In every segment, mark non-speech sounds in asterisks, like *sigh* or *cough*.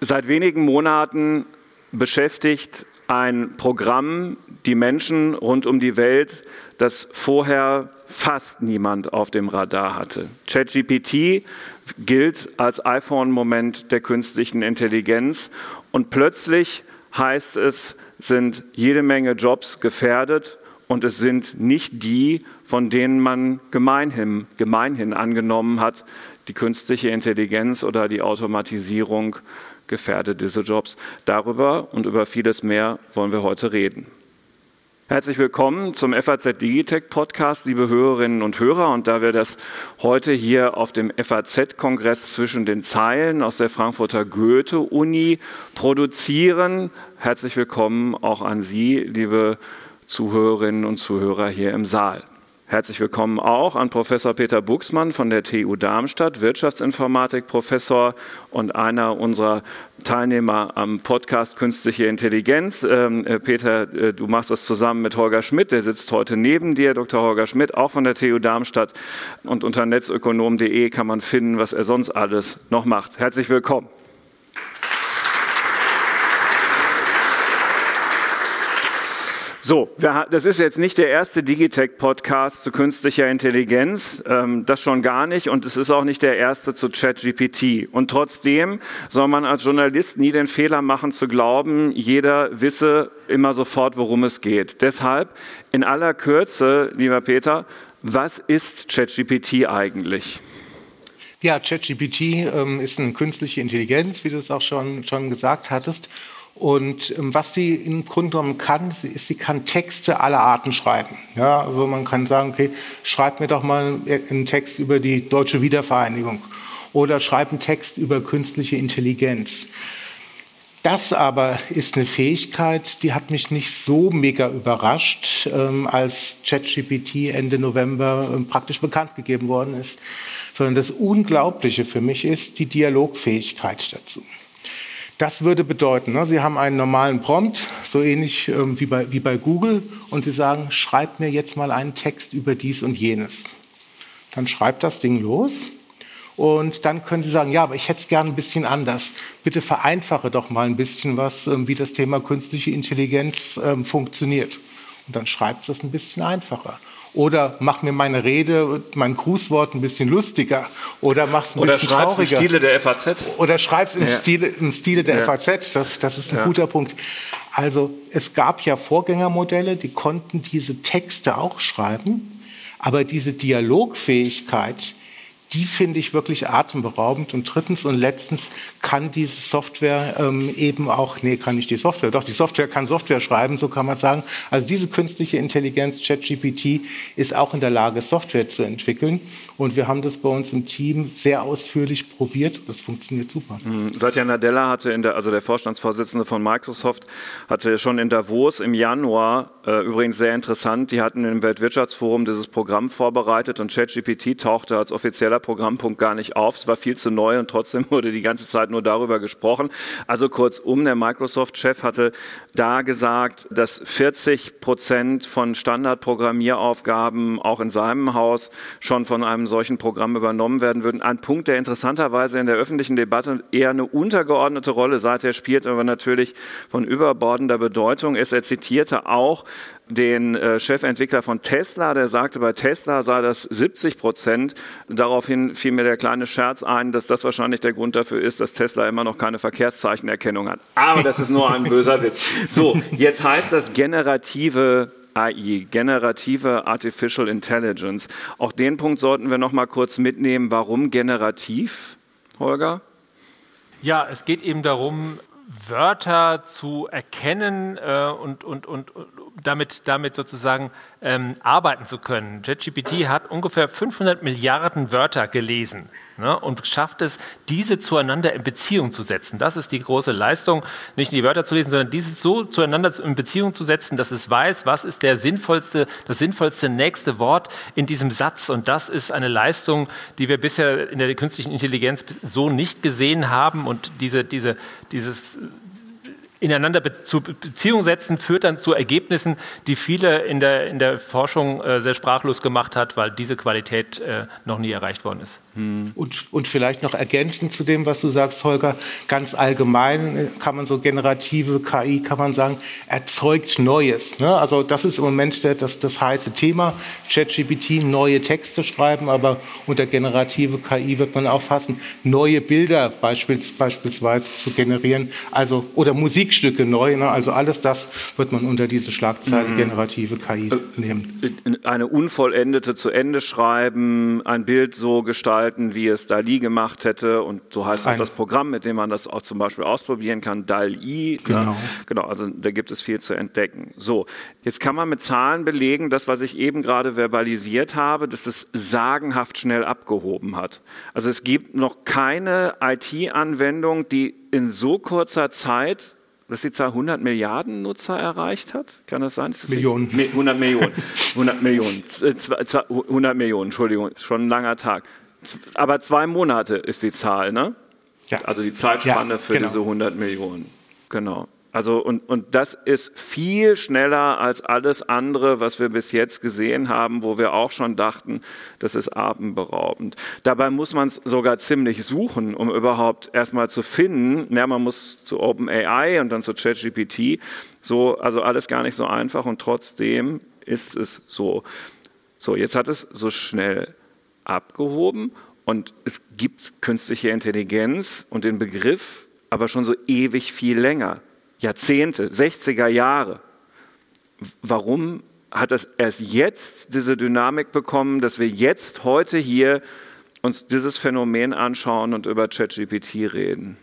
Seit wenigen Monaten beschäftigt ein Programm die Menschen rund um die Welt, das vorher fast niemand auf dem Radar hatte. ChatGPT gilt als iPhone-Moment der künstlichen Intelligenz und plötzlich heißt es, sind jede Menge Jobs gefährdet und es sind nicht die, von denen man gemeinhin, gemeinhin angenommen hat, die künstliche Intelligenz oder die Automatisierung gefährdet diese Jobs. Darüber und über vieles mehr wollen wir heute reden. Herzlich willkommen zum FAZ Digitech Podcast, liebe Hörerinnen und Hörer. Und da wir das heute hier auf dem FAZ-Kongress zwischen den Zeilen aus der Frankfurter Goethe-Uni produzieren, herzlich willkommen auch an Sie, liebe Zuhörerinnen und Zuhörer hier im Saal. Herzlich willkommen auch an Professor Peter Buchsmann von der TU Darmstadt, Wirtschaftsinformatik-Professor und einer unserer Teilnehmer am Podcast Künstliche Intelligenz. Ähm, äh, Peter, äh, du machst das zusammen mit Holger Schmidt, der sitzt heute neben dir, Dr. Holger Schmidt, auch von der TU Darmstadt. Und unter netzökonom.de kann man finden, was er sonst alles noch macht. Herzlich willkommen. So, das ist jetzt nicht der erste Digitech-Podcast zu künstlicher Intelligenz, ähm, das schon gar nicht, und es ist auch nicht der erste zu ChatGPT. Und trotzdem soll man als Journalist nie den Fehler machen zu glauben, jeder wisse immer sofort, worum es geht. Deshalb in aller Kürze, lieber Peter, was ist ChatGPT eigentlich? Ja, ChatGPT ähm, ist eine künstliche Intelligenz, wie du es auch schon, schon gesagt hattest. Und ähm, was sie im Grunde genommen kann, ist, sie kann Texte aller Arten schreiben. Ja, also man kann sagen, okay, schreib mir doch mal einen Text über die deutsche Wiedervereinigung oder schreib einen Text über künstliche Intelligenz. Das aber ist eine Fähigkeit, die hat mich nicht so mega überrascht, ähm, als ChatGPT Ende November ähm, praktisch bekannt gegeben worden ist, sondern das Unglaubliche für mich ist die Dialogfähigkeit dazu. Das würde bedeuten, ne, Sie haben einen normalen Prompt, so ähnlich ähm, wie, bei, wie bei Google, und Sie sagen, schreib mir jetzt mal einen Text über dies und jenes. Dann schreibt das Ding los und dann können Sie sagen, ja, aber ich hätte es gern ein bisschen anders. Bitte vereinfache doch mal ein bisschen was, ähm, wie das Thema künstliche Intelligenz ähm, funktioniert. Und dann schreibt es das ein bisschen einfacher. Oder mach mir meine Rede, mein Grußwort ein bisschen lustiger. Oder mach es ein Oder bisschen trauriger. Oder schreib's im Stile der FAZ. Oder schreib's im, ja. Stile, im Stile der ja. FAZ. Das, das ist ein ja. guter Punkt. Also es gab ja Vorgängermodelle, die konnten diese Texte auch schreiben. Aber diese Dialogfähigkeit, die finde ich wirklich atemberaubend. Und drittens und letztens kann diese Software ähm, eben auch, nee, kann nicht die Software, doch die Software kann Software schreiben, so kann man sagen. Also diese künstliche Intelligenz, ChatGPT, ist auch in der Lage, Software zu entwickeln. Und wir haben das bei uns im Team sehr ausführlich probiert. Das funktioniert super. Mhm. Satya Nadella hatte in der, also der Vorstandsvorsitzende von Microsoft, hatte schon in Davos im Januar, äh, übrigens sehr interessant, die hatten im Weltwirtschaftsforum dieses Programm vorbereitet und ChatGPT tauchte als offizieller Programmpunkt gar nicht auf. Es war viel zu neu und trotzdem *laughs* wurde die ganze Zeit nur darüber gesprochen. Also kurzum, der Microsoft-Chef hatte da gesagt, dass 40 Prozent von Standardprogrammieraufgaben auch in seinem Haus schon von einem solchen Programm übernommen werden würden. Ein Punkt, der interessanterweise in der öffentlichen Debatte eher eine untergeordnete Rolle seither spielt, aber natürlich von überbordender Bedeutung ist. Er zitierte auch den äh, Chefentwickler von Tesla, der sagte, bei Tesla sei das 70 Prozent. Daraufhin fiel mir der kleine Scherz ein, dass das wahrscheinlich der Grund dafür ist, dass Tesla immer noch keine Verkehrszeichenerkennung hat. Aber das ist nur ein böser Witz. So, jetzt heißt das generative AI, generative Artificial Intelligence. Auch den Punkt sollten wir noch mal kurz mitnehmen. Warum generativ, Holger? Ja, es geht eben darum, Wörter zu erkennen äh, und, und, und, damit, damit sozusagen ähm, arbeiten zu können. JetGPT hat ungefähr 500 Milliarden Wörter gelesen ne, und schafft es, diese zueinander in Beziehung zu setzen. Das ist die große Leistung, nicht die Wörter zu lesen, sondern diese so zueinander in Beziehung zu setzen, dass es weiß, was ist der sinnvollste, das sinnvollste nächste Wort in diesem Satz. Und das ist eine Leistung, die wir bisher in der künstlichen Intelligenz so nicht gesehen haben. Und diese, diese, dieses ineinander zu Beziehung setzen, führt dann zu Ergebnissen, die viele in der, in der Forschung äh, sehr sprachlos gemacht hat, weil diese Qualität äh, noch nie erreicht worden ist. Hm. Und, und vielleicht noch ergänzend zu dem, was du sagst, Holger, ganz allgemein äh, kann man so generative KI, kann man sagen, erzeugt Neues. Ne? Also das ist im Moment der, das, das heiße Thema, ChatGPT, neue Texte schreiben, aber unter generative KI wird man auch fassen, neue Bilder beispielsweise zu generieren, also oder Musikstücke neu, ne? also alles das wird man unter diese Schlagzeile mhm. generative KI nehmen. Eine unvollendete zu Ende schreiben, ein Bild so gestalten, wie es DALI gemacht hätte. Und so heißt auch das Programm, mit dem man das auch zum Beispiel ausprobieren kann, DALI. Genau. Ja, genau, also da gibt es viel zu entdecken. So, jetzt kann man mit Zahlen belegen, das, was ich eben gerade verbalisiert habe, dass es sagenhaft schnell abgehoben hat. Also es gibt noch keine IT-Anwendung, die in so kurzer Zeit dass die Zahl 100 Milliarden Nutzer erreicht hat? Kann das sein? Das Millionen. 100 Millionen. 100 Millionen. 100 Millionen, Entschuldigung, schon ein langer Tag aber zwei Monate ist die Zahl, ne? Ja. Also die Zeitspanne ja, für genau. diese 100 Millionen. Genau. Also und, und das ist viel schneller als alles andere, was wir bis jetzt gesehen haben, wo wir auch schon dachten, das ist atemberaubend. Dabei muss man es sogar ziemlich suchen, um überhaupt erstmal zu finden. Ja, man muss zu OpenAI und dann zu ChatGPT. So, also alles gar nicht so einfach und trotzdem ist es so. So, jetzt hat es so schnell abgehoben und es gibt künstliche Intelligenz und den Begriff aber schon so ewig viel länger. Jahrzehnte, 60er Jahre. Warum hat das erst jetzt diese Dynamik bekommen, dass wir jetzt heute hier uns dieses Phänomen anschauen und über ChatGPT reden?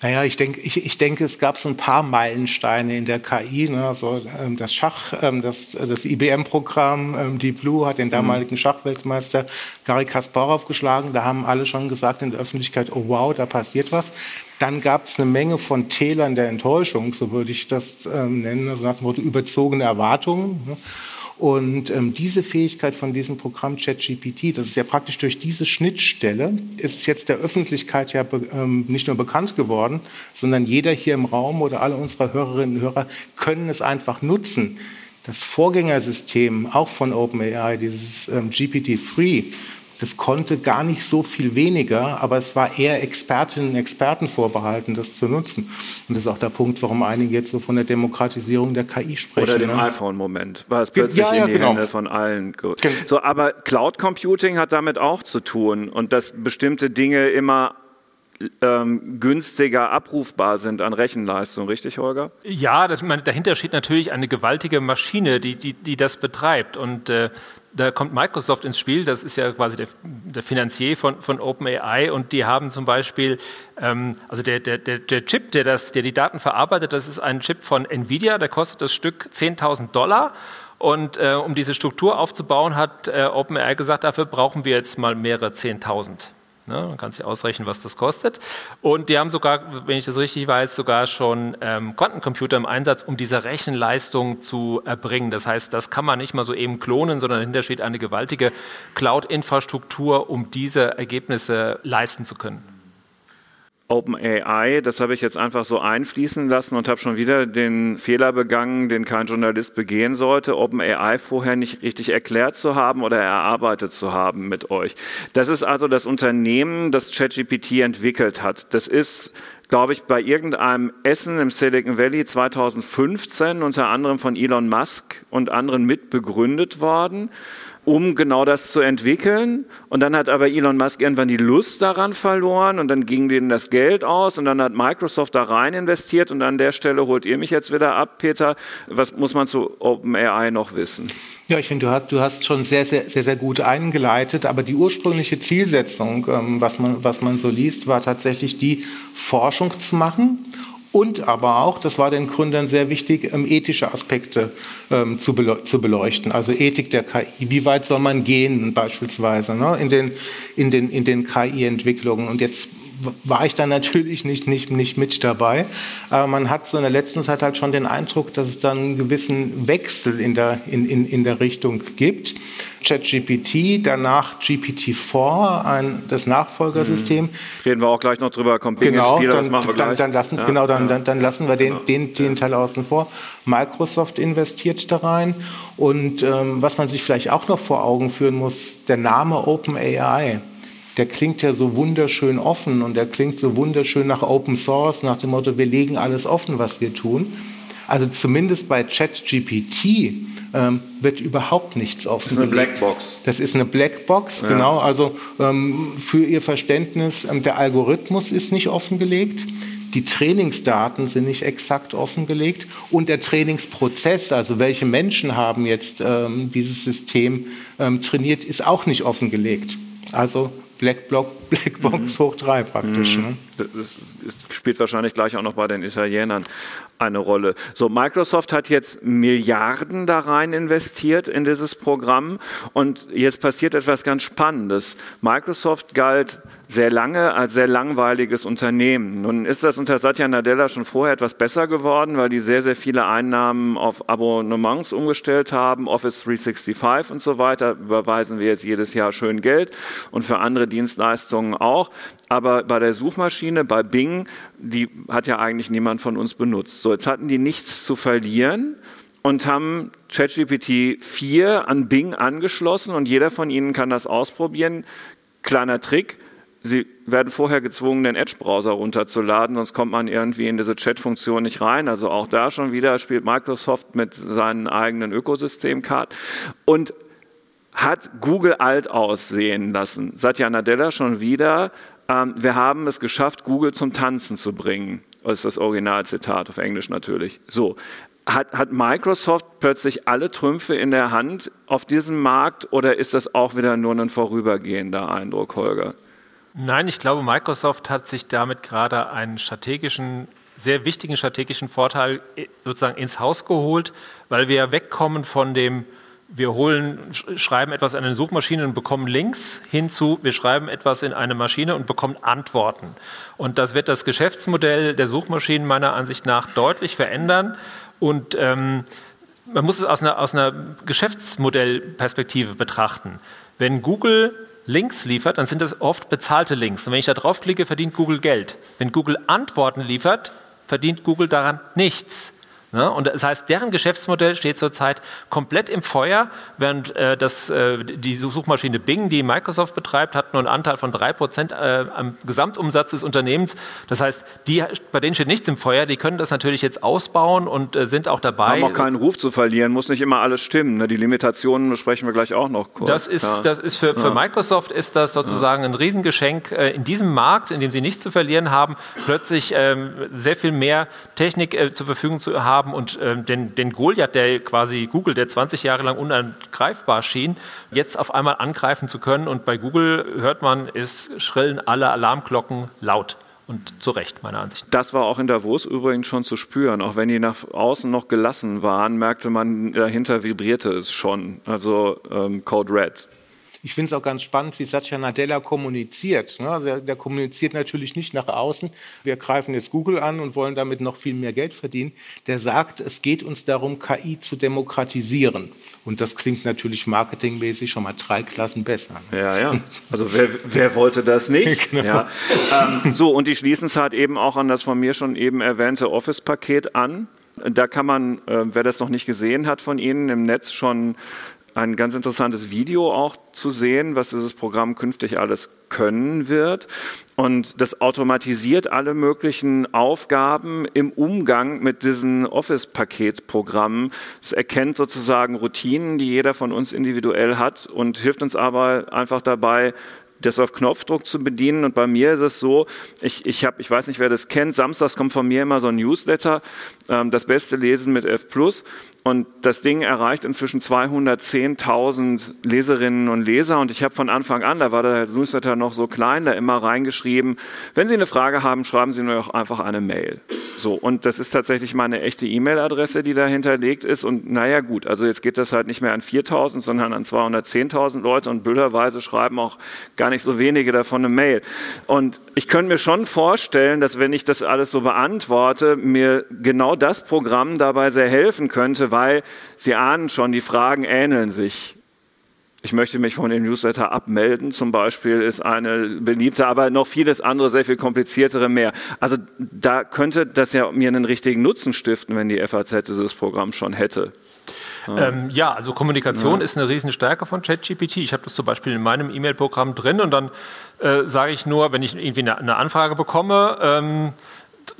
Naja, ich denke, ich, ich denke, es gab so ein paar Meilensteine in der KI. Ne? Also, ähm, das Schach, ähm, das, das IBM-Programm ähm, Deep Blue hat den damaligen mhm. Schachweltmeister Gary Kasparov geschlagen. Da haben alle schon gesagt in der Öffentlichkeit, oh wow, da passiert was. Dann gab es eine Menge von Tälern der Enttäuschung, so würde ich das ähm, nennen, also nach dem überzogene Erwartungen. Ne? Und ähm, diese Fähigkeit von diesem Programm ChatGPT, das ist ja praktisch durch diese Schnittstelle, ist jetzt der Öffentlichkeit ja ähm, nicht nur bekannt geworden, sondern jeder hier im Raum oder alle unsere Hörerinnen und Hörer können es einfach nutzen. Das Vorgängersystem, auch von OpenAI, dieses ähm, GPT-3, das konnte gar nicht so viel weniger, aber es war eher Expertinnen und Experten vorbehalten, das zu nutzen. Und das ist auch der Punkt, warum einige jetzt so von der Demokratisierung der KI sprechen. Oder dem ne? iPhone-Moment, weil es plötzlich ja, ja, in die genau. Hände von allen geht. So, aber Cloud Computing hat damit auch zu tun und dass bestimmte Dinge immer ähm, günstiger abrufbar sind an Rechenleistung, richtig, Holger? Ja, das, man, dahinter steht natürlich eine gewaltige Maschine, die, die, die das betreibt. Und äh, da kommt Microsoft ins Spiel, das ist ja quasi der, der Finanzier von, von OpenAI und die haben zum Beispiel, ähm, also der, der, der Chip, der, das, der die Daten verarbeitet, das ist ein Chip von Nvidia, der kostet das Stück 10.000 Dollar. Und äh, um diese Struktur aufzubauen, hat äh, OpenAI gesagt, dafür brauchen wir jetzt mal mehrere 10.000. Ne? Man kann sich ausrechnen, was das kostet. Und die haben sogar, wenn ich das richtig weiß, sogar schon ähm, Quantencomputer im Einsatz, um diese Rechenleistung zu erbringen. Das heißt, das kann man nicht mal so eben klonen, sondern dahinter steht eine gewaltige Cloud-Infrastruktur, um diese Ergebnisse leisten zu können. OpenAI, das habe ich jetzt einfach so einfließen lassen und habe schon wieder den Fehler begangen, den kein Journalist begehen sollte, OpenAI vorher nicht richtig erklärt zu haben oder erarbeitet zu haben mit euch. Das ist also das Unternehmen, das ChatGPT entwickelt hat. Das ist glaube ich, bei irgendeinem Essen im Silicon Valley 2015 unter anderem von Elon Musk und anderen mitbegründet worden um genau das zu entwickeln. Und dann hat aber Elon Musk irgendwann die Lust daran verloren und dann ging denen das Geld aus und dann hat Microsoft da rein investiert und an der Stelle holt ihr mich jetzt wieder ab, Peter. Was muss man zu OpenAI noch wissen? Ja, ich finde, du hast, du hast schon sehr, sehr, sehr, sehr gut eingeleitet, aber die ursprüngliche Zielsetzung, ähm, was, man, was man so liest, war tatsächlich die, Forschung zu machen und aber auch, das war den Gründern sehr wichtig, ähm, ethische Aspekte ähm, zu, beleu zu, beleuchten, also Ethik der KI. Wie weit soll man gehen beispielsweise ne, in den, in den, in den KI-Entwicklungen? Und jetzt war ich dann natürlich nicht, nicht, nicht mit dabei. Aber man hat so in der letzten Zeit halt schon den Eindruck, dass es dann einen gewissen Wechsel in der, in, in, in der Richtung gibt. ChatGPT, danach GPT-4, ein, das Nachfolgersystem. Mhm. Reden wir auch gleich noch drüber, kommt genau, Spieler, dann, das machen wir dann, Dann lassen, ja, genau, dann, ja. dann, dann, lassen wir den, ja. den, den Teil außen vor. Microsoft investiert da rein. Und ähm, was man sich vielleicht auch noch vor Augen führen muss, der Name OpenAI der klingt ja so wunderschön offen und der klingt so wunderschön nach Open Source, nach dem Motto, wir legen alles offen, was wir tun. Also zumindest bei ChatGPT ähm, wird überhaupt nichts offen. Das ist eine Blackbox. Das ist eine Blackbox, ja. genau. Also ähm, für Ihr Verständnis, ähm, der Algorithmus ist nicht offengelegt. Die Trainingsdaten sind nicht exakt offengelegt und der Trainingsprozess, also welche Menschen haben jetzt ähm, dieses System ähm, trainiert, ist auch nicht offengelegt. Also Black Bloc Blackbox mhm. hoch drei praktisch. Mhm. Ne? Das, das spielt wahrscheinlich gleich auch noch bei den Italienern eine Rolle. So, Microsoft hat jetzt Milliarden da rein investiert in dieses Programm und jetzt passiert etwas ganz Spannendes. Microsoft galt sehr lange als sehr langweiliges Unternehmen. Nun ist das unter Satya Nadella schon vorher etwas besser geworden, weil die sehr, sehr viele Einnahmen auf Abonnements umgestellt haben. Office 365 und so weiter überweisen wir jetzt jedes Jahr schön Geld und für andere Dienstleistungen auch. Aber bei der Suchmaschine, bei Bing, die hat ja eigentlich niemand von uns benutzt. So, jetzt hatten die nichts zu verlieren und haben ChatGPT 4 an Bing angeschlossen und jeder von Ihnen kann das ausprobieren. Kleiner Trick, Sie werden vorher gezwungen, den Edge-Browser runterzuladen, sonst kommt man irgendwie in diese Chat-Funktion nicht rein. Also auch da schon wieder spielt Microsoft mit seinen eigenen Ökosystemkarten und hat Google alt aussehen lassen. Satya Nadella schon wieder. Ähm, wir haben es geschafft, Google zum Tanzen zu bringen. Das ist das Originalzitat auf Englisch natürlich. So. Hat, hat Microsoft plötzlich alle Trümpfe in der Hand auf diesem Markt oder ist das auch wieder nur ein vorübergehender Eindruck, Holger? Nein, ich glaube, Microsoft hat sich damit gerade einen strategischen, sehr wichtigen strategischen Vorteil äh, sozusagen ins Haus geholt, weil wir wegkommen von dem, wir holen, schreiben etwas in eine Suchmaschine und bekommen Links hinzu, wir schreiben etwas in eine Maschine und bekommen Antworten. Und das wird das Geschäftsmodell der Suchmaschinen meiner Ansicht nach deutlich verändern. Und ähm, man muss es aus einer, aus einer Geschäftsmodellperspektive betrachten. Wenn Google Links liefert, dann sind das oft bezahlte Links. Und wenn ich da draufklicke, verdient Google Geld. Wenn Google Antworten liefert, verdient Google daran nichts. Ne? Und das heißt, deren Geschäftsmodell steht zurzeit komplett im Feuer, während äh, das, äh, die Suchmaschine Bing, die Microsoft betreibt, hat nur einen Anteil von 3% äh, am Gesamtumsatz des Unternehmens. Das heißt, die, bei denen steht nichts im Feuer, die können das natürlich jetzt ausbauen und äh, sind auch dabei. Haben auch keinen Ruf zu verlieren, muss nicht immer alles stimmen. Ne? Die Limitationen besprechen wir gleich auch noch kurz. Das ist, ja. das ist für, für ja. Microsoft ist das sozusagen ein Riesengeschenk, in diesem Markt, in dem sie nichts zu verlieren haben, plötzlich ähm, sehr viel mehr Technik zur Verfügung zu haben haben und äh, den, den Goliath, der quasi Google, der 20 Jahre lang unangreifbar schien, jetzt auf einmal angreifen zu können. Und bei Google hört man, es schrillen alle Alarmglocken laut. Und zu Recht, meiner Ansicht. Das war auch in Davos übrigens schon zu spüren. Auch wenn die nach außen noch gelassen waren, merkte man, dahinter vibrierte es schon. Also ähm, Code Red ich finde es auch ganz spannend, wie Satya Nadella kommuniziert. Ne? Also der, der, kommuniziert natürlich nicht nach außen. Wir greifen jetzt Google an und wollen damit noch viel mehr Geld verdienen. Der sagt, es geht uns darum, KI zu demokratisieren. Und das klingt natürlich marketingmäßig schon mal drei Klassen besser. Ne? Ja, ja. Also wer, wer wollte das nicht? *laughs* genau. ja. ähm, so, und die schließen es halt eben auch an das von mir schon eben erwähnte Office-Paket an. Da kann man, äh, wer das noch nicht gesehen hat von Ihnen, im Netz schon ein ganz interessantes Video auch zu sehen, was dieses Programm künftig alles können wird. Und das automatisiert alle möglichen Aufgaben im Umgang mit diesen Office-Paketprogrammen. Es erkennt sozusagen Routinen, die jeder von uns individuell hat und hilft uns aber einfach dabei, das auf Knopfdruck zu bedienen. Und bei mir ist es so, ich, ich habe, ich weiß nicht, wer das kennt, samstags kommt von mir immer so ein Newsletter, ähm, das beste Lesen mit F+. Und das Ding erreicht inzwischen 210.000 Leserinnen und Leser. Und ich habe von Anfang an, da war der Newsletter noch so klein, da immer reingeschrieben, wenn Sie eine Frage haben, schreiben Sie nur einfach eine Mail. So, und das ist tatsächlich meine echte E-Mail-Adresse, die da hinterlegt ist. Und naja, gut, also jetzt geht das halt nicht mehr an 4000, sondern an 210.000 Leute und blöderweise schreiben auch gar nicht so wenige davon eine Mail. Und ich könnte mir schon vorstellen, dass wenn ich das alles so beantworte, mir genau das Programm dabei sehr helfen könnte, weil Sie ahnen schon, die Fragen ähneln sich. Ich möchte mich von dem Newsletter abmelden, zum Beispiel, ist eine beliebte, aber noch vieles andere, sehr viel kompliziertere mehr. Also da könnte das ja mir einen richtigen Nutzen stiften, wenn die FAZ dieses Programm schon hätte. Ja, ähm, ja also Kommunikation ja. ist eine Riesenstärke von ChatGPT. Ich habe das zum Beispiel in meinem E-Mail-Programm drin und dann äh, sage ich nur, wenn ich irgendwie eine, eine Anfrage bekomme, ähm,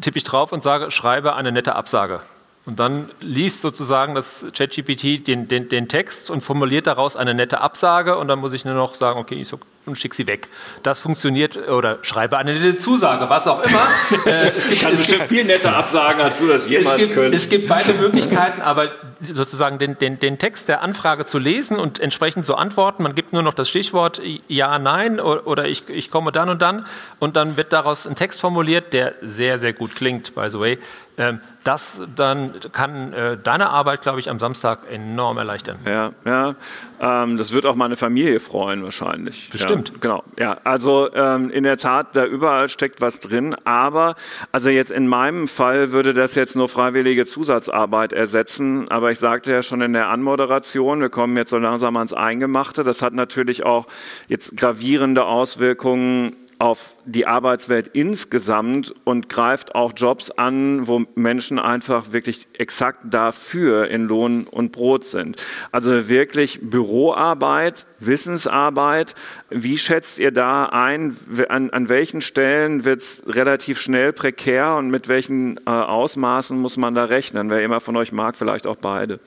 tippe ich drauf und sage, schreibe eine nette Absage. Und dann liest sozusagen das ChatGPT den, den, den, Text und formuliert daraus eine nette Absage. Und dann muss ich nur noch sagen, okay, ich und schicke sie weg. Das funktioniert oder schreibe eine nette Zusage, was auch immer. *laughs* äh, es gibt, es gibt viel nette Absagen, als du das jemals es gibt, könntest. Es gibt beide Möglichkeiten, aber sozusagen den, den, den Text der Anfrage zu lesen und entsprechend zu antworten. Man gibt nur noch das Stichwort Ja, Nein oder ich, ich komme dann und dann und dann wird daraus ein Text formuliert, der sehr, sehr gut klingt, by the way. Ähm, das dann kann äh, deine Arbeit, glaube ich, am Samstag enorm erleichtern. Ja, ja. Ähm, das wird auch meine Familie freuen wahrscheinlich. Bestimmt. Ja, genau. Ja, also ähm, in der Tat, da überall steckt was drin. Aber also jetzt in meinem Fall würde das jetzt nur freiwillige Zusatzarbeit ersetzen. Aber ich sagte ja schon in der Anmoderation, wir kommen jetzt so langsam ans Eingemachte. Das hat natürlich auch jetzt gravierende Auswirkungen auf die Arbeitswelt insgesamt und greift auch Jobs an, wo Menschen einfach wirklich exakt dafür in Lohn und Brot sind. Also wirklich Büroarbeit, Wissensarbeit. Wie schätzt ihr da ein, an, an welchen Stellen wird es relativ schnell prekär und mit welchen äh, Ausmaßen muss man da rechnen? Wer immer von euch mag, vielleicht auch beide.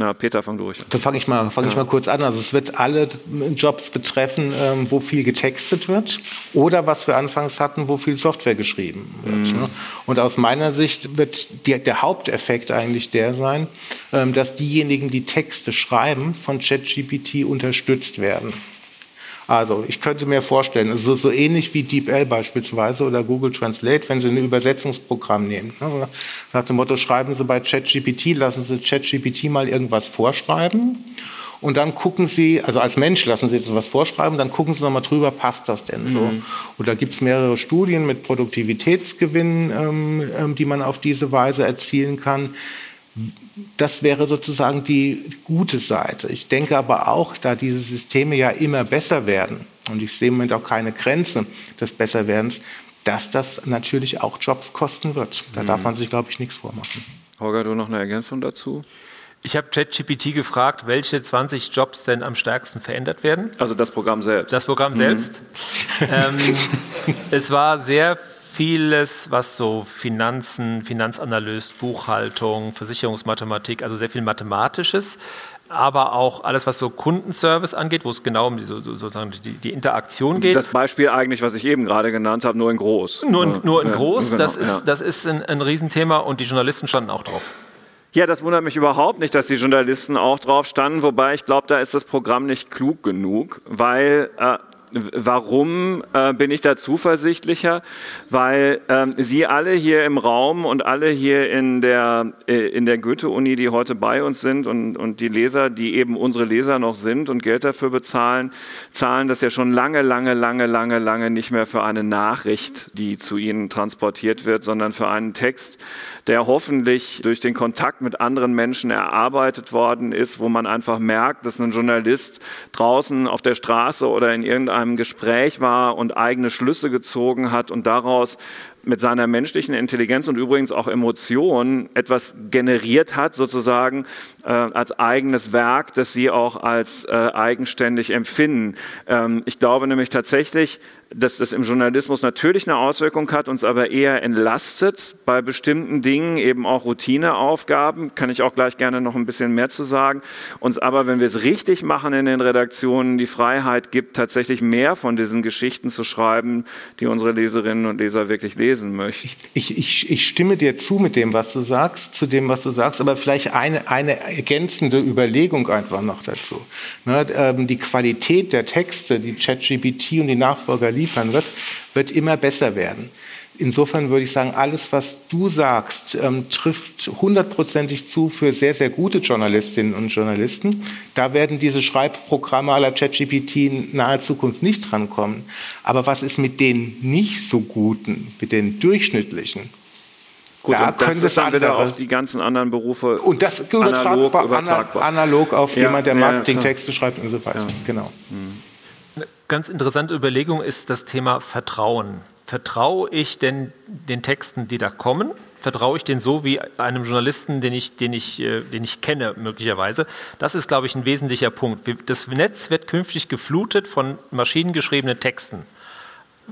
Na, Peter, fang durch. Dann fange ich, mal, fang ja. ich mal kurz an. Also es wird alle Jobs betreffen, ähm, wo viel getextet wird oder was wir anfangs hatten, wo viel Software geschrieben wird. Mhm. Ne? Und aus meiner Sicht wird die, der Haupteffekt eigentlich der sein, ähm, dass diejenigen, die Texte schreiben, von ChatGPT unterstützt werden. Also ich könnte mir vorstellen, es ist so ähnlich wie DeepL beispielsweise oder Google Translate, wenn Sie ein Übersetzungsprogramm nehmen. Ne? Nach dem Motto, schreiben Sie bei ChatGPT, lassen Sie ChatGPT mal irgendwas vorschreiben. Und dann gucken Sie, also als Mensch lassen Sie jetzt was vorschreiben, dann gucken Sie nochmal drüber, passt das denn so? Mhm. Und da gibt es mehrere Studien mit Produktivitätsgewinnen, ähm, ähm, die man auf diese Weise erzielen kann das wäre sozusagen die gute Seite. Ich denke aber auch, da diese Systeme ja immer besser werden, und ich sehe im Moment auch keine Grenze des Besserwerdens, dass das natürlich auch Jobs kosten wird. Da mhm. darf man sich, glaube ich, nichts vormachen. Holger, du noch eine Ergänzung dazu? Ich habe ChatGPT gefragt, welche 20 Jobs denn am stärksten verändert werden. Also das Programm selbst. Das Programm mhm. selbst. ähm, es war sehr vieles, was so Finanzen, Finanzanalyst, Buchhaltung, Versicherungsmathematik, also sehr viel Mathematisches, aber auch alles, was so Kundenservice angeht, wo es genau um die, sozusagen die, die, Interaktion geht. Das Beispiel eigentlich, was ich eben gerade genannt habe, nur in groß. Nur, nur in groß, ja, genau, das ist, ja. das ist ein, ein Riesenthema und die Journalisten standen auch drauf. Ja, das wundert mich überhaupt nicht, dass die Journalisten auch drauf standen, wobei ich glaube, da ist das Programm nicht klug genug, weil äh, Warum äh, bin ich da zuversichtlicher? Weil ähm, Sie alle hier im Raum und alle hier in der, äh, der Goethe-Uni, die heute bei uns sind und, und die Leser, die eben unsere Leser noch sind und Geld dafür bezahlen, zahlen das ja schon lange, lange, lange, lange, lange nicht mehr für eine Nachricht, die zu Ihnen transportiert wird, sondern für einen Text, der hoffentlich durch den Kontakt mit anderen Menschen erarbeitet worden ist, wo man einfach merkt, dass ein Journalist draußen auf der Straße oder in irgendeinem Gespräch war und eigene Schlüsse gezogen hat und daraus mit seiner menschlichen Intelligenz und übrigens auch Emotionen etwas generiert hat, sozusagen äh, als eigenes Werk, das sie auch als äh, eigenständig empfinden. Ähm, ich glaube nämlich tatsächlich, dass das im Journalismus natürlich eine Auswirkung hat, uns aber eher entlastet bei bestimmten Dingen, eben auch Routineaufgaben, kann ich auch gleich gerne noch ein bisschen mehr zu sagen, uns aber, wenn wir es richtig machen in den Redaktionen, die Freiheit gibt, tatsächlich mehr von diesen Geschichten zu schreiben, die unsere Leserinnen und Leser wirklich lesen möchten. Ich, ich, ich stimme dir zu mit dem, was du sagst, zu dem, was du sagst, aber vielleicht eine, eine ergänzende Überlegung einfach noch dazu. Ne, ähm, die Qualität der Texte, die ChatGPT und die Nachfolger liefern wird, wird immer besser werden. insofern würde ich sagen, alles, was du sagst, ähm, trifft hundertprozentig zu für sehr, sehr gute Journalistinnen und Journalisten. Da werden diese Schreibprogramme aller ChatGPT in naher Zukunft nicht drankommen. Aber was ist mit den nicht so guten, mit den durchschnittlichen? Gut, da können das dann wieder auf die ganzen anderen Berufe und das analog, übertragbar, analog auf ja, jemand, der Marketingtexte ja, schreibt und so weiter. Ja. Genau. Eine ganz interessante Überlegung ist das Thema Vertrauen. Vertraue ich denn den Texten, die da kommen? Vertraue ich den so wie einem Journalisten, den ich, den ich, äh, den ich kenne, möglicherweise? Das ist, glaube ich, ein wesentlicher Punkt. Das Netz wird künftig geflutet von maschinengeschriebenen Texten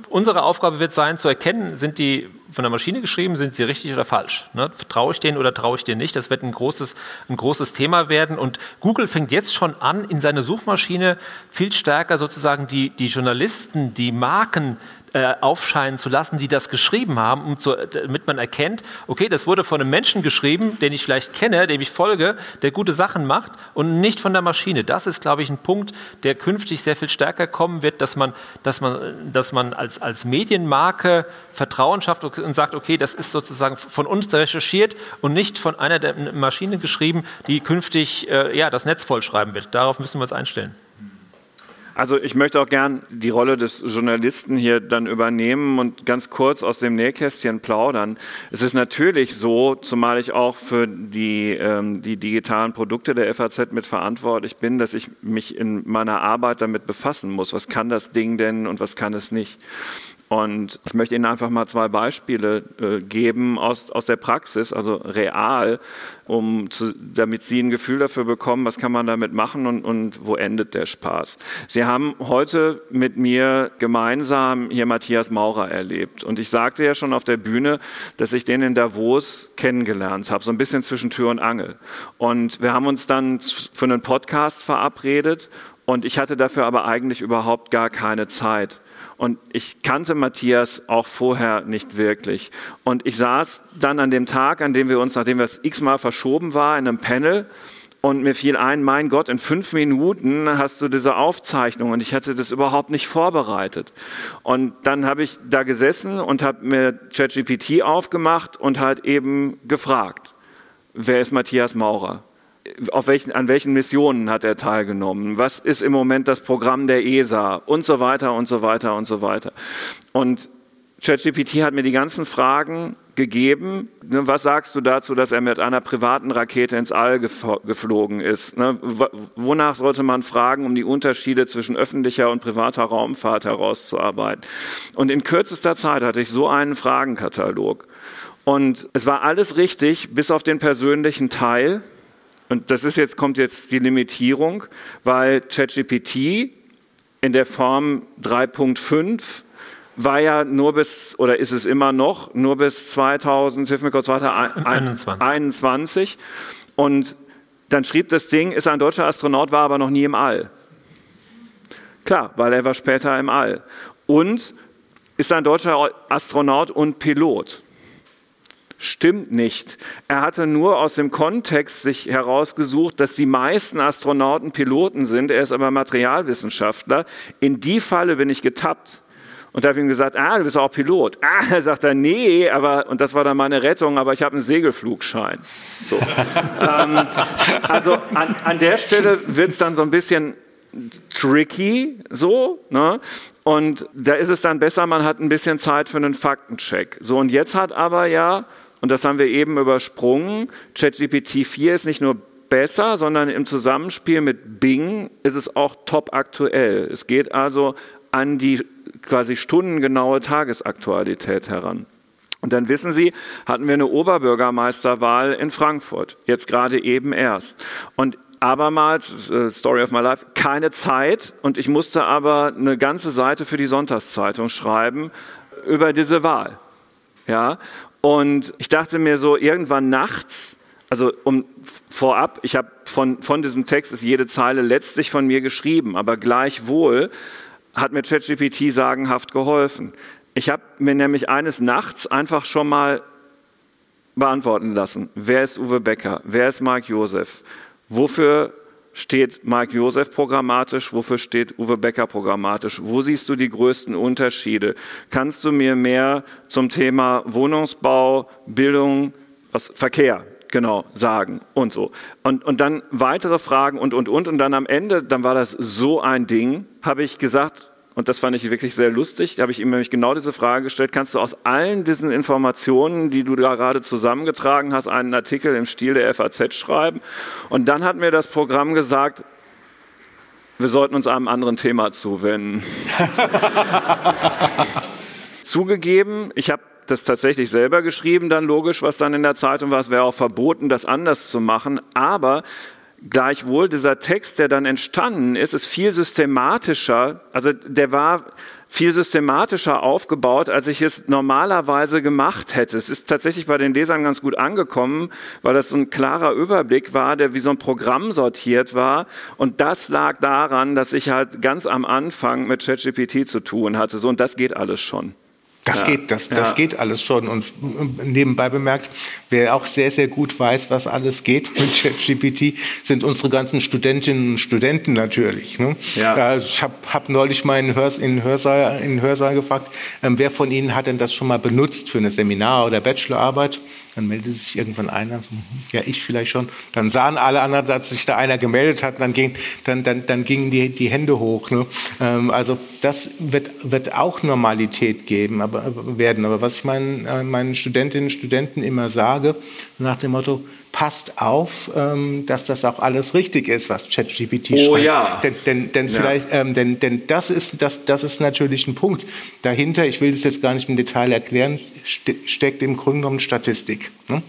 unsere Aufgabe wird sein, zu erkennen, sind die von der Maschine geschrieben, sind sie richtig oder falsch? Ne? Traue ich denen oder traue ich denen nicht? Das wird ein großes, ein großes Thema werden. Und Google fängt jetzt schon an, in seine Suchmaschine viel stärker sozusagen die, die Journalisten, die Marken, äh, aufscheinen zu lassen, die das geschrieben haben, um zu, damit man erkennt, okay, das wurde von einem Menschen geschrieben, den ich vielleicht kenne, dem ich folge, der gute Sachen macht und nicht von der Maschine. Das ist, glaube ich, ein Punkt, der künftig sehr viel stärker kommen wird, dass man, dass man, dass man als, als Medienmarke Vertrauen schafft und sagt, okay, das ist sozusagen von uns recherchiert und nicht von einer der Maschine geschrieben, die künftig äh, ja, das Netz vollschreiben wird. Darauf müssen wir uns einstellen. Also ich möchte auch gern die Rolle des Journalisten hier dann übernehmen und ganz kurz aus dem Nähkästchen plaudern. Es ist natürlich so, zumal ich auch für die, ähm, die digitalen Produkte der FAZ mitverantwortlich bin, dass ich mich in meiner Arbeit damit befassen muss. Was kann das Ding denn und was kann es nicht? Und ich möchte Ihnen einfach mal zwei Beispiele äh, geben aus, aus der Praxis, also real, um zu, damit Sie ein Gefühl dafür bekommen, was kann man damit machen und, und wo endet der Spaß. Sie haben heute mit mir gemeinsam hier Matthias Maurer erlebt. Und ich sagte ja schon auf der Bühne, dass ich den in Davos kennengelernt habe, so ein bisschen zwischen Tür und Angel. Und wir haben uns dann für einen Podcast verabredet und ich hatte dafür aber eigentlich überhaupt gar keine Zeit. Und ich kannte Matthias auch vorher nicht wirklich. Und ich saß dann an dem Tag, an dem wir uns, nachdem wir es x-mal verschoben war, in einem Panel. Und mir fiel ein, mein Gott, in fünf Minuten hast du diese Aufzeichnung und ich hatte das überhaupt nicht vorbereitet. Und dann habe ich da gesessen und habe mir ChatGPT aufgemacht und halt eben gefragt, wer ist Matthias Maurer? Welchen, an welchen Missionen hat er teilgenommen, was ist im Moment das Programm der ESA und so weiter und so weiter und so weiter. Und ChatGPT hat mir die ganzen Fragen gegeben. Ne, was sagst du dazu, dass er mit einer privaten Rakete ins All geflogen ist? Ne, wonach sollte man fragen, um die Unterschiede zwischen öffentlicher und privater Raumfahrt herauszuarbeiten? Und in kürzester Zeit hatte ich so einen Fragenkatalog. Und es war alles richtig, bis auf den persönlichen Teil. Und das ist jetzt, kommt jetzt die Limitierung, weil ChatGPT in der Form 3.5 war ja nur bis, oder ist es immer noch, nur bis 2000, hilf mir kurz weiter, 21. Und dann schrieb das Ding, ist ein deutscher Astronaut, war aber noch nie im All. Klar, weil er war später im All. Und ist ein deutscher Astronaut und Pilot. Stimmt nicht. Er hatte nur aus dem Kontext sich herausgesucht, dass die meisten Astronauten Piloten sind. Er ist aber Materialwissenschaftler. In die Falle bin ich getappt und habe ihm gesagt, ah, du bist auch Pilot. Ah, *laughs* er sagt er, nee, aber, und das war dann meine Rettung, aber ich habe einen Segelflugschein. So. *laughs* ähm, also an, an der Stelle wird es dann so ein bisschen tricky, so, ne? Und da ist es dann besser, man hat ein bisschen Zeit für einen Faktencheck. So, und jetzt hat aber ja und das haben wir eben übersprungen, ChatGPT 4 ist nicht nur besser, sondern im Zusammenspiel mit Bing ist es auch top aktuell. Es geht also an die quasi stundengenaue Tagesaktualität heran. Und dann wissen Sie, hatten wir eine Oberbürgermeisterwahl in Frankfurt, jetzt gerade eben erst. Und abermals, äh, Story of my life, keine Zeit und ich musste aber eine ganze Seite für die Sonntagszeitung schreiben über diese Wahl. Ja, und ich dachte mir so, irgendwann nachts, also um, vorab, ich habe von, von diesem Text ist jede Zeile letztlich von mir geschrieben, aber gleichwohl hat mir ChatGPT sagenhaft geholfen. Ich habe mir nämlich eines Nachts einfach schon mal beantworten lassen, wer ist Uwe Becker, wer ist Marc Josef, wofür steht Mike Josef programmatisch, wofür steht Uwe Becker programmatisch? Wo siehst du die größten Unterschiede? Kannst du mir mehr zum Thema Wohnungsbau, Bildung, was, Verkehr, genau, sagen und so. Und, und dann weitere Fragen und, und, und. Und dann am Ende, dann war das so ein Ding, habe ich gesagt, und das fand ich wirklich sehr lustig. Da habe ich ihm nämlich genau diese Frage gestellt. Kannst du aus allen diesen Informationen, die du da gerade zusammengetragen hast, einen Artikel im Stil der FAZ schreiben? Und dann hat mir das Programm gesagt, wir sollten uns einem anderen Thema zuwenden. *laughs* Zugegeben, ich habe das tatsächlich selber geschrieben, dann logisch, was dann in der Zeitung war. Es wäre auch verboten, das anders zu machen. Aber Gleichwohl, dieser Text, der dann entstanden ist, ist viel systematischer, also der war viel systematischer aufgebaut, als ich es normalerweise gemacht hätte. Es ist tatsächlich bei den Lesern ganz gut angekommen, weil das so ein klarer Überblick war, der wie so ein Programm sortiert war. Und das lag daran, dass ich halt ganz am Anfang mit ChatGPT zu tun hatte. So, und das geht alles schon. Das ja. geht, das, das ja. geht alles schon. Und nebenbei bemerkt, wer auch sehr, sehr gut weiß, was alles geht *laughs* mit ChatGPT, sind unsere ganzen Studentinnen und Studenten natürlich. Ne? Ja. Ich habe hab neulich mal in, Hörs, in, Hörsaal, in Hörsaal gefragt, ähm, wer von Ihnen hat denn das schon mal benutzt für eine Seminar- oder Bachelorarbeit? Dann meldete sich irgendwann einer, so, hm, ja, ich vielleicht schon. Dann sahen alle anderen, dass sich da einer gemeldet hat, dann, ging, dann, dann, dann gingen die, die Hände hoch. Ne? Ähm, also das wird, wird auch Normalität geben, aber, werden. Aber was ich meinen, äh, meinen Studentinnen und Studenten immer sage, nach dem Motto, passt auf, ähm, dass das auch alles richtig ist, was ChatGPT oh, schreibt. Ja. Denn, denn, denn ja. vielleicht, ähm, denn, denn das ist, das, das ist natürlich ein Punkt. Dahinter, ich will das jetzt gar nicht im Detail erklären, steckt im Grunde genommen Statistik. Ne?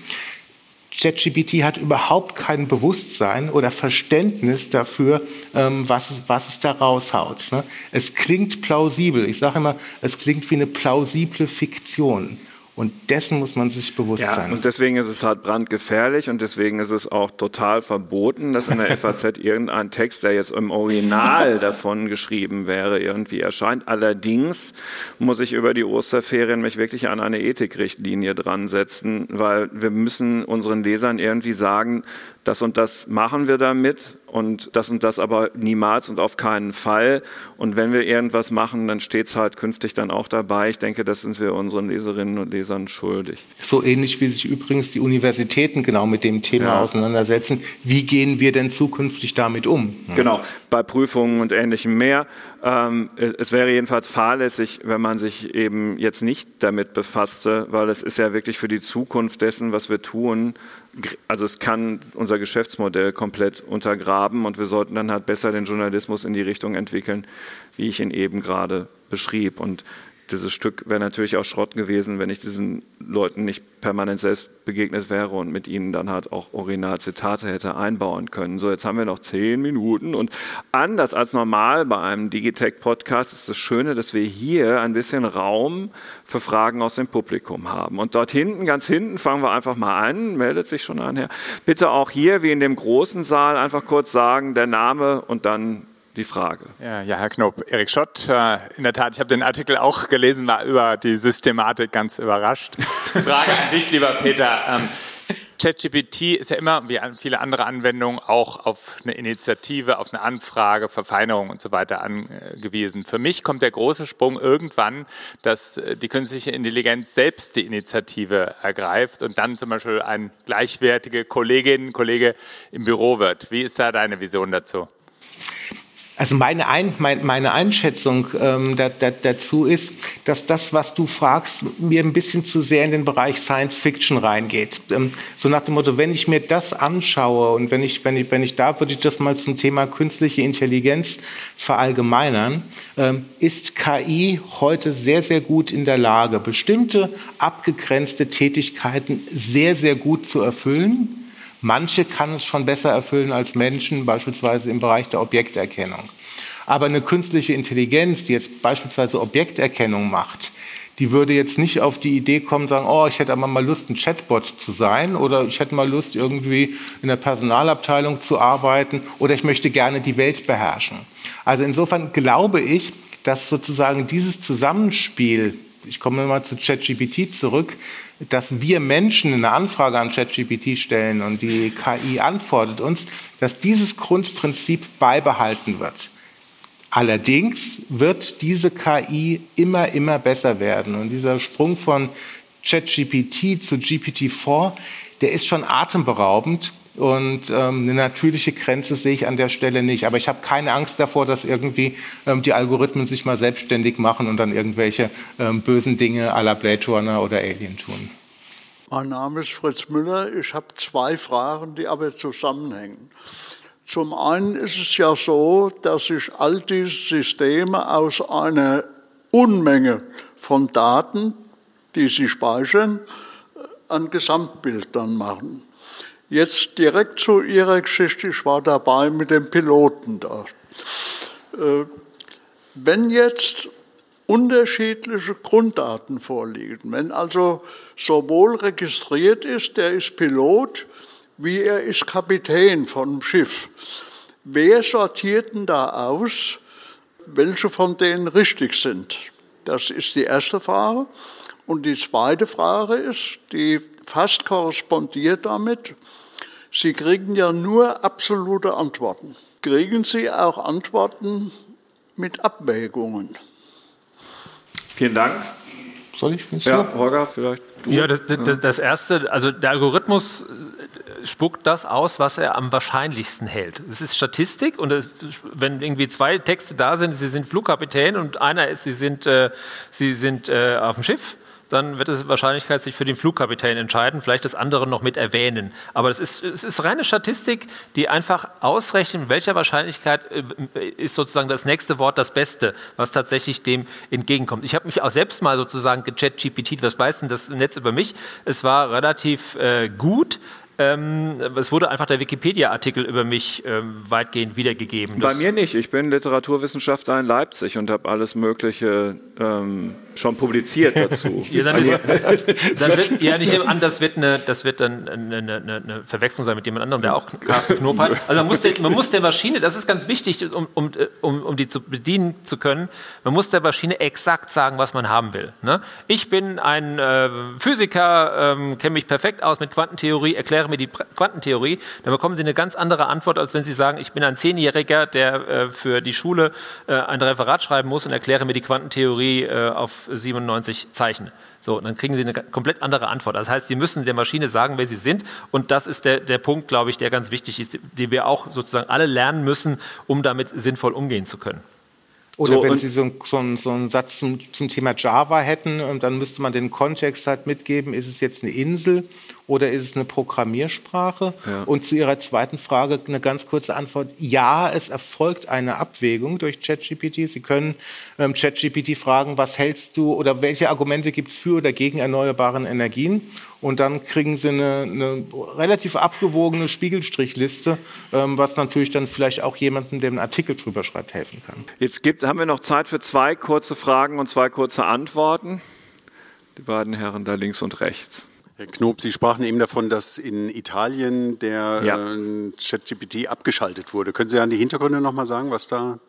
ChatGPT hat überhaupt kein Bewusstsein oder Verständnis dafür, ähm, was, es, was es da raushaut. Ne? Es klingt plausibel. Ich sage immer, es klingt wie eine plausible Fiktion. Und dessen muss man sich bewusst ja, sein. Und deswegen ist es halt brandgefährlich und deswegen ist es auch total verboten, dass in der *laughs* FAZ irgendein Text, der jetzt im Original *laughs* davon geschrieben wäre, irgendwie erscheint. Allerdings muss ich über die Osterferien mich wirklich an eine Ethikrichtlinie dran setzen, weil wir müssen unseren Lesern irgendwie sagen, das und das machen wir damit und das und das aber niemals und auf keinen Fall. Und wenn wir irgendwas machen, dann steht es halt künftig dann auch dabei. Ich denke, das sind wir unseren Leserinnen und Lesern schuldig. So ähnlich wie sich übrigens die Universitäten genau mit dem Thema ja. auseinandersetzen. Wie gehen wir denn zukünftig damit um? Genau, bei Prüfungen und ähnlichem mehr. Ähm, es wäre jedenfalls fahrlässig, wenn man sich eben jetzt nicht damit befasste, weil es ist ja wirklich für die Zukunft dessen, was wir tun, also es kann unser Geschäftsmodell komplett untergraben und wir sollten dann halt besser den Journalismus in die Richtung entwickeln, wie ich ihn eben gerade beschrieb. Und dieses Stück wäre natürlich auch Schrott gewesen, wenn ich diesen Leuten nicht permanent selbst begegnet wäre und mit ihnen dann halt auch Originalzitate hätte einbauen können. So, jetzt haben wir noch zehn Minuten und anders als normal bei einem Digitech-Podcast ist das Schöne, dass wir hier ein bisschen Raum für Fragen aus dem Publikum haben. Und dort hinten, ganz hinten, fangen wir einfach mal an, meldet sich schon an, Bitte auch hier, wie in dem großen Saal, einfach kurz sagen, der Name und dann die Frage. Ja, ja Herr Knob, Erik Schott, äh, in der Tat, ich habe den Artikel auch gelesen, war über die Systematik ganz überrascht. *laughs* Frage an dich, lieber Peter. Ähm, ChatGPT ist ja immer, wie viele andere Anwendungen, auch auf eine Initiative, auf eine Anfrage, Verfeinerung und so weiter angewiesen. Für mich kommt der große Sprung irgendwann, dass äh, die künstliche Intelligenz selbst die Initiative ergreift und dann zum Beispiel ein gleichwertige Kollegin, Kollege im Büro wird. Wie ist da deine Vision dazu? Also meine, Ein, mein, meine Einschätzung ähm, da, da, dazu ist, dass das, was du fragst, mir ein bisschen zu sehr in den Bereich Science Fiction reingeht. Ähm, so nach dem Motto, wenn ich mir das anschaue und wenn ich, wenn ich, wenn ich da, würde ich das mal zum Thema künstliche Intelligenz verallgemeinern, ähm, ist KI heute sehr, sehr gut in der Lage, bestimmte abgegrenzte Tätigkeiten sehr, sehr gut zu erfüllen Manche kann es schon besser erfüllen als Menschen, beispielsweise im Bereich der Objekterkennung. Aber eine künstliche Intelligenz, die jetzt beispielsweise Objekterkennung macht, die würde jetzt nicht auf die Idee kommen, sagen, oh, ich hätte aber mal Lust, ein Chatbot zu sein oder ich hätte mal Lust, irgendwie in der Personalabteilung zu arbeiten oder ich möchte gerne die Welt beherrschen. Also insofern glaube ich, dass sozusagen dieses Zusammenspiel ich komme mal zu ChatGPT zurück, dass wir Menschen eine Anfrage an ChatGPT stellen und die KI antwortet uns, dass dieses Grundprinzip beibehalten wird. Allerdings wird diese KI immer, immer besser werden. Und dieser Sprung von ChatGPT zu GPT-4, der ist schon atemberaubend. Und ähm, eine natürliche Grenze sehe ich an der Stelle nicht. Aber ich habe keine Angst davor, dass irgendwie ähm, die Algorithmen sich mal selbstständig machen und dann irgendwelche ähm, bösen Dinge à la Blade Runner oder Alien tun. Mein Name ist Fritz Müller. Ich habe zwei Fragen, die aber zusammenhängen. Zum einen ist es ja so, dass sich all diese Systeme aus einer Unmenge von Daten, die sie speichern, ein Gesamtbild dann machen. Jetzt direkt zu Ihrer Geschichte, ich war dabei mit dem Piloten da. Äh, wenn jetzt unterschiedliche Grunddaten vorliegen, wenn also sowohl registriert ist, der ist Pilot, wie er ist Kapitän einem Schiff, wer sortiert denn da aus, welche von denen richtig sind? Das ist die erste Frage. Und die zweite Frage ist, die fast korrespondiert damit, Sie kriegen ja nur absolute Antworten. Kriegen Sie auch Antworten mit Abwägungen? Vielen Dank. Soll ich? Ja, Holger, vielleicht. Du. Ja, das, das, das, erste, also der Algorithmus spuckt das aus, was er am wahrscheinlichsten hält. Es ist Statistik und es, wenn irgendwie zwei Texte da sind, sie sind Flugkapitän und einer ist, sie sind, äh, sie sind äh, auf dem Schiff, dann wird es Wahrscheinlichkeit sich für den Flugkapitän entscheiden, vielleicht das andere noch mit erwähnen. Aber es ist, es ist reine Statistik, die einfach ausrechnet, mit welcher Wahrscheinlichkeit äh, ist sozusagen das nächste Wort das Beste, was tatsächlich dem entgegenkommt. Ich habe mich auch selbst mal sozusagen gechat GPT, was weiß denn das Netz über mich? Es war relativ äh, gut, ähm, es wurde einfach der Wikipedia-Artikel über mich ähm, weitgehend wiedergegeben. Bei mir nicht. Ich bin Literaturwissenschaftler in Leipzig und habe alles Mögliche ähm, schon publiziert dazu. *laughs* ja, dann ist, *laughs* dann wird, ja, nicht an, das wird, eine, das wird dann eine, eine, eine, Verwechslung sein mit jemand anderem, der auch Carsten Knob hat. Also man muss, der, man muss der Maschine, das ist ganz wichtig, um, um, um, um die zu bedienen zu können, man muss der Maschine exakt sagen, was man haben will. Ne? Ich bin ein äh, Physiker, ähm, kenne mich perfekt aus mit Quantentheorie, erkläre mir die Quantentheorie, dann bekommen Sie eine ganz andere Antwort, als wenn Sie sagen, ich bin ein Zehnjähriger, der äh, für die Schule äh, ein Referat schreiben muss und erkläre mir die Quantentheorie äh, auf 97 Zeichen. So, dann kriegen Sie eine komplett andere Antwort. Das heißt, Sie müssen der Maschine sagen, wer Sie sind. Und das ist der, der Punkt, glaube ich, der ganz wichtig ist, den wir auch sozusagen alle lernen müssen, um damit sinnvoll umgehen zu können. Oder so, wenn Sie so, so, so, einen Satz zum, zum Thema Java hätten, dann müsste man den Kontext halt mitgeben, ist es jetzt eine Insel oder ist es eine Programmiersprache? Ja. Und zu Ihrer zweiten Frage eine ganz kurze Antwort. Ja, es erfolgt eine Abwägung durch ChatGPT. Sie können ähm, ChatGPT fragen, was hältst du oder welche Argumente gibt es für oder gegen erneuerbaren Energien? Und dann kriegen Sie eine, eine relativ abgewogene Spiegelstrichliste, ähm, was natürlich dann vielleicht auch jemandem, der einen Artikel drüber schreibt, helfen kann. Jetzt gibt, haben wir noch Zeit für zwei kurze Fragen und zwei kurze Antworten. Die beiden Herren da links und rechts. Herr Knob, Sie sprachen eben davon, dass in Italien der ja. äh, ChatGPT abgeschaltet wurde. Können Sie an die Hintergründe noch mal sagen, was da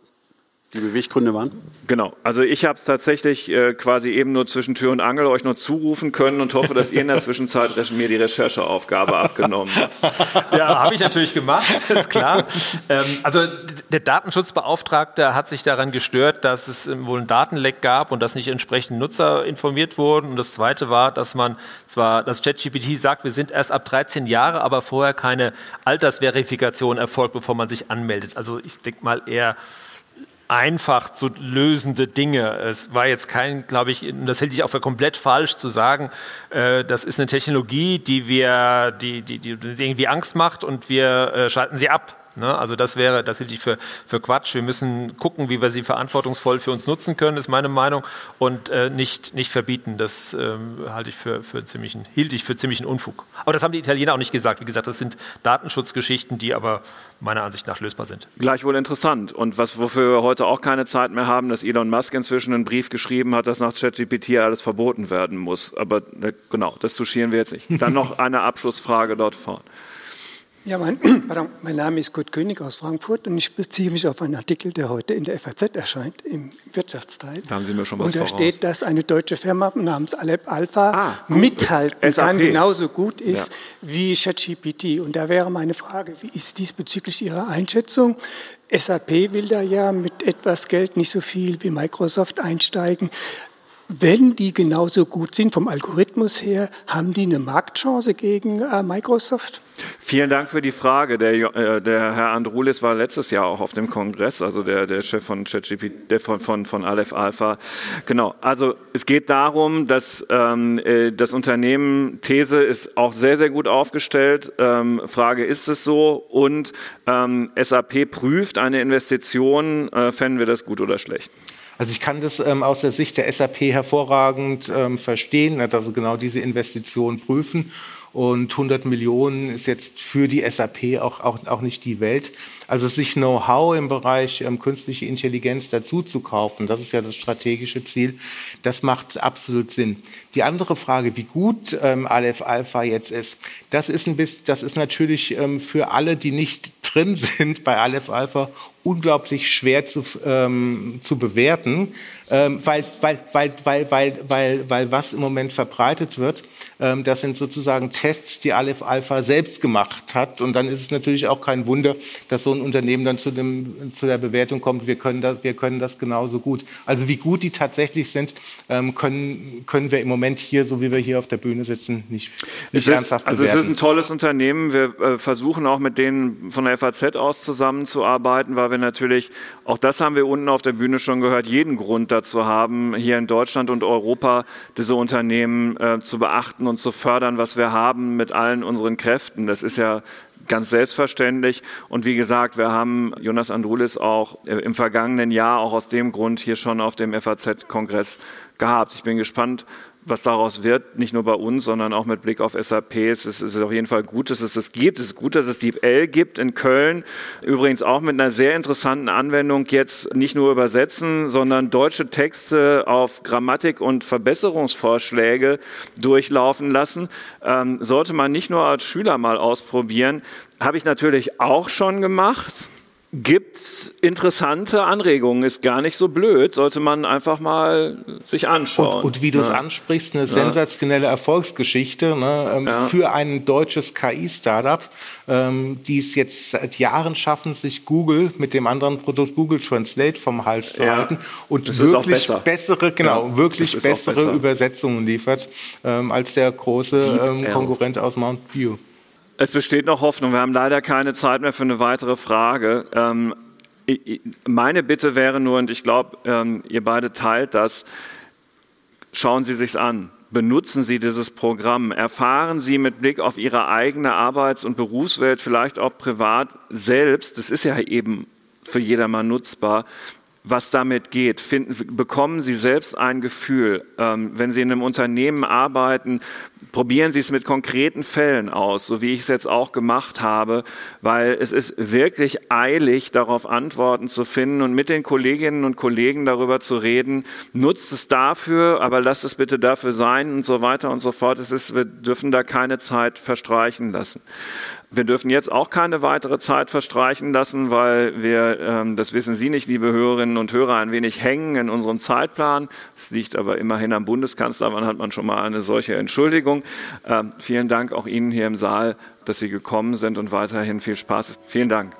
die Beweggründe waren? Genau, also ich habe es tatsächlich äh, quasi eben nur zwischen Tür und Angel euch nur zurufen können und hoffe, dass ihr in der Zwischenzeit mir die Rechercheaufgabe abgenommen habt. Ja, habe ich natürlich gemacht, *laughs* ist klar. Ähm, also der Datenschutzbeauftragte hat sich daran gestört, dass es wohl einen Datenleck gab und dass nicht entsprechend Nutzer informiert wurden. Und das Zweite war, dass man zwar, das ChatGPT sagt, wir sind erst ab 13 Jahre, aber vorher keine Altersverifikation erfolgt, bevor man sich anmeldet. Also ich denke mal eher einfach zu lösende Dinge. Es war jetzt kein, glaube ich, das hält ich auch für komplett falsch zu sagen, äh, das ist eine Technologie, die wir, die, die, die irgendwie Angst macht und wir äh, schalten sie ab. Ne? Also das wäre, das hielt ich für, für Quatsch. Wir müssen gucken, wie wir sie verantwortungsvoll für uns nutzen können, ist meine Meinung, und äh, nicht, nicht verbieten. Das ähm, halte ich für, für ziemlichen, hielt ich für ziemlichen Unfug. Aber das haben die Italiener auch nicht gesagt. Wie gesagt, das sind Datenschutzgeschichten, die aber meiner Ansicht nach lösbar sind. Gleichwohl interessant. Und was, wofür wir heute auch keine Zeit mehr haben, dass Elon Musk inzwischen einen Brief geschrieben hat, dass nach ChatGPT alles verboten werden muss. Aber äh, genau, das touchieren wir jetzt nicht. Dann noch eine Abschlussfrage dort vorne. Ja, mein, mein, Name ist Kurt König aus Frankfurt und ich beziehe mich auf einen Artikel, der heute in der FAZ erscheint, im Wirtschaftsteil. Da haben Sie mir schon was Und da voraus. steht, dass eine deutsche Firma namens Alep Alpha ah, mithalten SAP. kann, genauso gut ist ja. wie ChatGPT. Und da wäre meine Frage, wie ist diesbezüglich Ihre Einschätzung? SAP will da ja mit etwas Geld nicht so viel wie Microsoft einsteigen. Wenn die genauso gut sind vom Algorithmus her, haben die eine Marktchance gegen äh, Microsoft? Vielen Dank für die Frage. Der, äh, der, Herr Androulis war letztes Jahr auch auf dem Kongress, also der, der Chef von ChatGPT, der von, von, von Aleph Alpha. Genau. Also es geht darum, dass ähm, äh, das Unternehmen These ist auch sehr, sehr gut aufgestellt. Ähm, Frage, ist es so? Und ähm, SAP prüft eine Investition. Äh, fänden wir das gut oder schlecht? Also ich kann das ähm, aus der Sicht der SAP hervorragend ähm, verstehen, also genau diese Investition prüfen. Und 100 Millionen ist jetzt für die SAP auch, auch, auch nicht die Welt. Also sich Know-how im Bereich ähm, künstliche Intelligenz dazu zu kaufen, das ist ja das strategische Ziel, das macht absolut Sinn. Die andere Frage, wie gut ähm, Aleph Alpha jetzt ist, das ist, ein bisschen, das ist natürlich ähm, für alle, die nicht drin sind bei Aleph Alpha, unglaublich schwer zu, ähm, zu bewerten, ähm, weil, weil, weil, weil, weil, weil, weil was im Moment verbreitet wird, ähm, das sind sozusagen Tests, die Aleph Alpha selbst gemacht hat. Und dann ist es natürlich auch kein Wunder, dass so ein Unternehmen dann zu, dem, zu der Bewertung kommt, wir können, das, wir können das genauso gut. Also wie gut die tatsächlich sind, ähm, können, können wir im Moment hier, so wie wir hier auf der Bühne sitzen, nicht, nicht ist, ernsthaft bewerten. Also es ist ein tolles Unternehmen. Wir äh, versuchen auch mit denen von der FAZ aus zusammenzuarbeiten, weil wir natürlich, auch das haben wir unten auf der Bühne schon gehört, jeden Grund dazu haben, hier in Deutschland und Europa diese Unternehmen äh, zu beachten und zu fördern, was wir haben mit allen unseren Kräften. Das ist ja ganz selbstverständlich. Und wie gesagt, wir haben Jonas Andrulis auch äh, im vergangenen Jahr auch aus dem Grund hier schon auf dem FAZ-Kongress gehabt. Ich bin gespannt, was daraus wird, nicht nur bei uns, sondern auch mit Blick auf SAP. Es ist, es ist auf jeden Fall gut, dass es das gibt. Es ist gut, dass es die L gibt in Köln. Übrigens auch mit einer sehr interessanten Anwendung jetzt nicht nur übersetzen, sondern deutsche Texte auf Grammatik und Verbesserungsvorschläge durchlaufen lassen. Ähm, sollte man nicht nur als Schüler mal ausprobieren. Habe ich natürlich auch schon gemacht gibt interessante Anregungen, ist gar nicht so blöd, sollte man einfach mal sich anschauen. Und, und wie du es ja. ansprichst, eine ja. sensationelle Erfolgsgeschichte ne, ähm, ja. für ein deutsches KI-Startup, ähm, die es jetzt seit Jahren schaffen, sich Google mit dem anderen Produkt Google Translate vom Hals zu halten und das wirklich bessere, genau, wirklich bessere Übersetzungen liefert ähm, als der große ähm, Konkurrent aus Mount View. Es besteht noch Hoffnung. Wir haben leider keine Zeit mehr für eine weitere Frage. Ähm, meine Bitte wäre nur, und ich glaube, ähm, ihr beide teilt das, schauen Sie sich's an. Benutzen Sie dieses Programm. Erfahren Sie mit Blick auf Ihre eigene Arbeits- und Berufswelt, vielleicht auch privat selbst, das ist ja eben für jedermann nutzbar, was damit geht. Finden, bekommen Sie selbst ein Gefühl, ähm, wenn Sie in einem Unternehmen arbeiten, probieren Sie es mit konkreten Fällen aus, so wie ich es jetzt auch gemacht habe, weil es ist wirklich eilig, darauf Antworten zu finden und mit den Kolleginnen und Kollegen darüber zu reden. Nutzt es dafür, aber lasst es bitte dafür sein und so weiter und so fort. Es ist, wir dürfen da keine Zeit verstreichen lassen. Wir dürfen jetzt auch keine weitere Zeit verstreichen lassen, weil wir, ähm, das wissen Sie nicht, liebe Hörerinnen und Hörer, ein wenig hängen in unserem Zeitplan. Es liegt aber immerhin am Bundeskanzler, wann hat man schon mal eine solche Entschuldigung. Ähm, vielen Dank auch Ihnen hier im Saal, dass Sie gekommen sind und weiterhin viel Spaß. Vielen Dank.